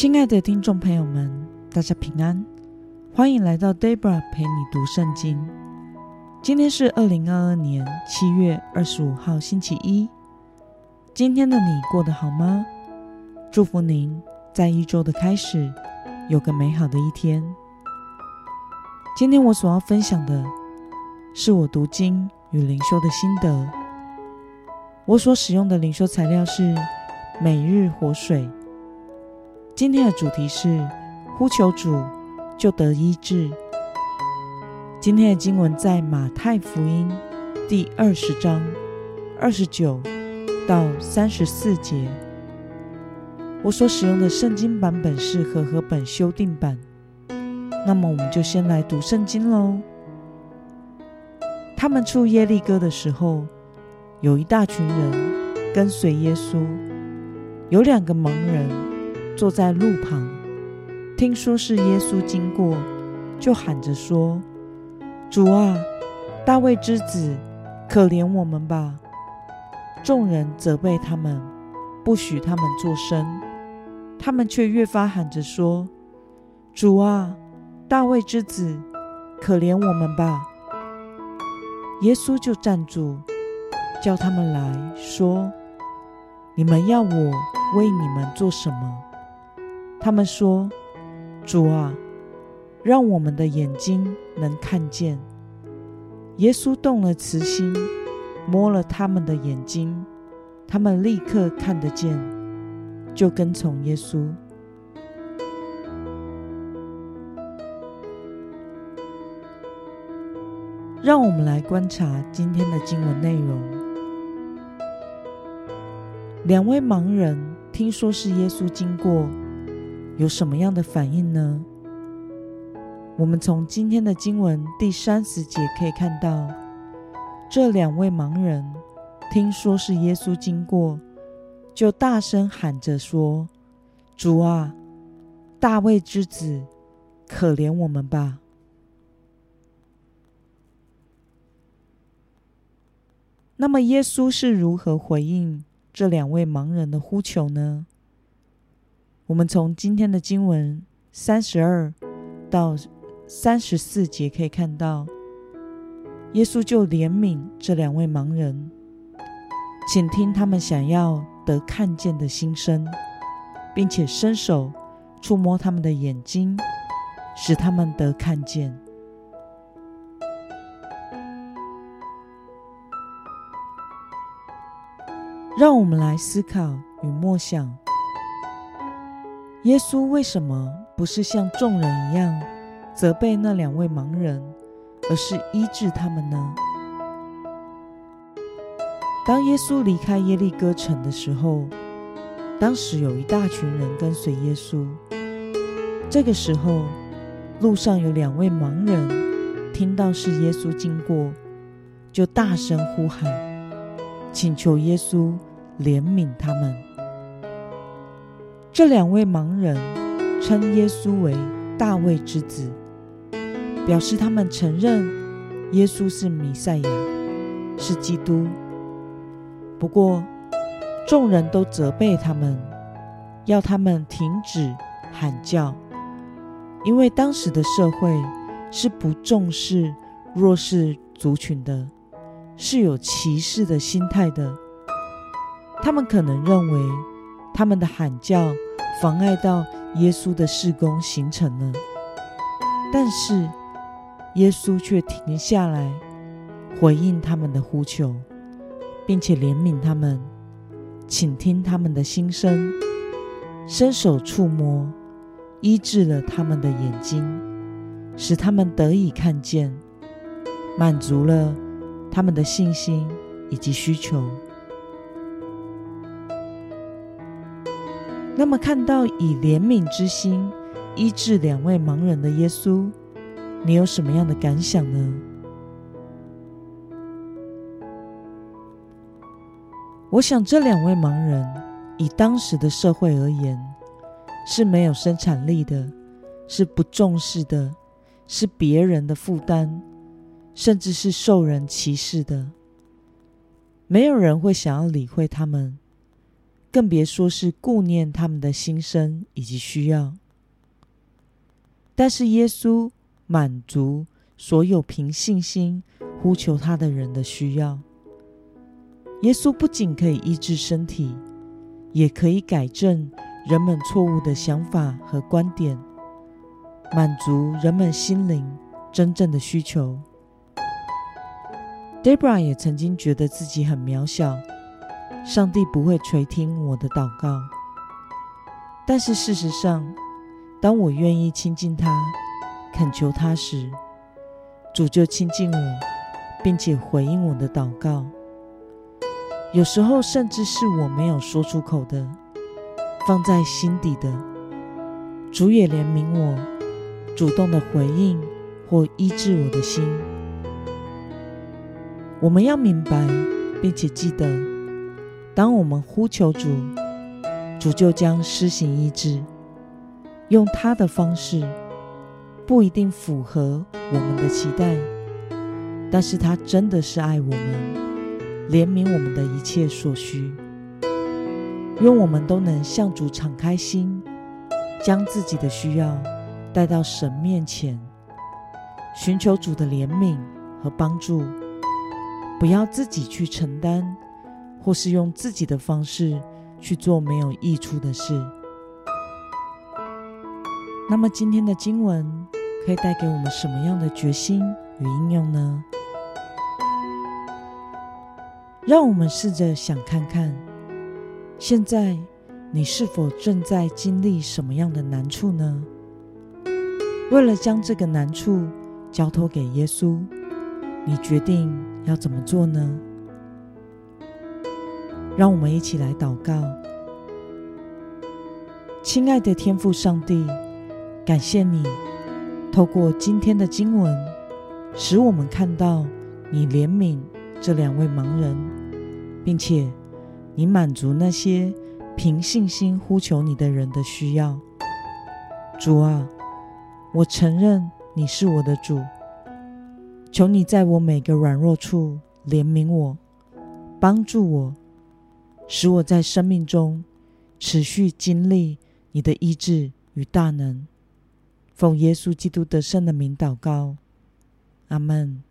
亲爱的听众朋友们，大家平安，欢迎来到 Debra 陪你读圣经。今天是二零二二年七月二十五号，星期一。今天的你过得好吗？祝福您在一周的开始有个美好的一天。今天我所要分享的是我读经与灵修的心得。我所使用的灵修材料是每日活水。今天的主题是呼求主就得医治。今天的经文在马太福音第二十章二十九到三十四节。我所使用的圣经版本是和合本修订版。那么，我们就先来读圣经喽。他们出耶利哥的时候，有一大群人跟随耶稣，有两个盲人坐在路旁，听说是耶稣经过，就喊着说：“主啊，大卫之子，可怜我们吧！”众人责备他们，不许他们作声，他们却越发喊着说：“主啊，大卫之子，可怜我们吧！”耶稣就站住。叫他们来说：“你们要我为你们做什么？”他们说：“主啊，让我们的眼睛能看见。”耶稣动了慈心，摸了他们的眼睛，他们立刻看得见，就跟从耶稣。让我们来观察今天的经文内容。两位盲人听说是耶稣经过，有什么样的反应呢？我们从今天的经文第三十节可以看到，这两位盲人听说是耶稣经过，就大声喊着说：“主啊，大卫之子，可怜我们吧！”那么耶稣是如何回应这两位盲人的呼求呢？我们从今天的经文三十二到三十四节可以看到，耶稣就怜悯这两位盲人，请听他们想要得看见的心声，并且伸手触摸他们的眼睛，使他们得看见。让我们来思考与默想：耶稣为什么不是像众人一样责备那两位盲人，而是医治他们呢？当耶稣离开耶利哥城的时候，当时有一大群人跟随耶稣。这个时候，路上有两位盲人听到是耶稣经过，就大声呼喊，请求耶稣。怜悯他们。这两位盲人称耶稣为大卫之子，表示他们承认耶稣是弥赛亚，是基督。不过，众人都责备他们，要他们停止喊叫，因为当时的社会是不重视弱势族群的，是有歧视的心态的。他们可能认为他们的喊叫妨碍到耶稣的事工行程了，但是耶稣却停下来回应他们的呼求，并且怜悯他们，倾听他们的心声，伸手触摸，医治了他们的眼睛，使他们得以看见，满足了他们的信心以及需求。那么，看到以怜悯之心医治两位盲人的耶稣，你有什么样的感想呢？我想，这两位盲人以当时的社会而言，是没有生产力的，是不重视的，是别人的负担，甚至是受人歧视的。没有人会想要理会他们。更别说是顾念他们的心声以及需要。但是耶稣满足所有凭信心呼求他的人的需要。耶稣不仅可以医治身体，也可以改正人们错误的想法和观点，满足人们心灵真正的需求。Debra 也曾经觉得自己很渺小，上帝不会垂听我的祷告。但是事实上，当我愿意亲近他、恳求他时，主就亲近我，并且回应我的祷告。有时候，甚至是我没有说出口的，放在心底的，主也怜悯我，主动的回应或医治我的心。我们要明白，并且记得，当我们呼求主，主就将施行医治，用他的方式，不一定符合我们的期待，但是他真的是爱我们，怜悯我们的一切所需。愿我们都能向主敞开心，将自己的需要带到神面前，寻求主的怜悯和帮助。不要自己去承担，或是用自己的方式去做没有益处的事。那么，今天的经文可以带给我们什么样的决心与应用呢？让我们试着想看看，现在你是否正在经历什么样的难处呢？为了将这个难处交托给耶稣，你决定要怎么做呢？让我们一起来祷告。亲爱的天父上帝，感谢你透过今天的经文，使我们看到你怜悯这两位盲人，并且你满足那些凭信心呼求你的人的需要。主啊，我承认你是我的主。求你在我每个软弱处怜悯我，帮助我，使我在生命中持续经历你的医治与大能。奉耶稣基督得胜的名祷告，阿门。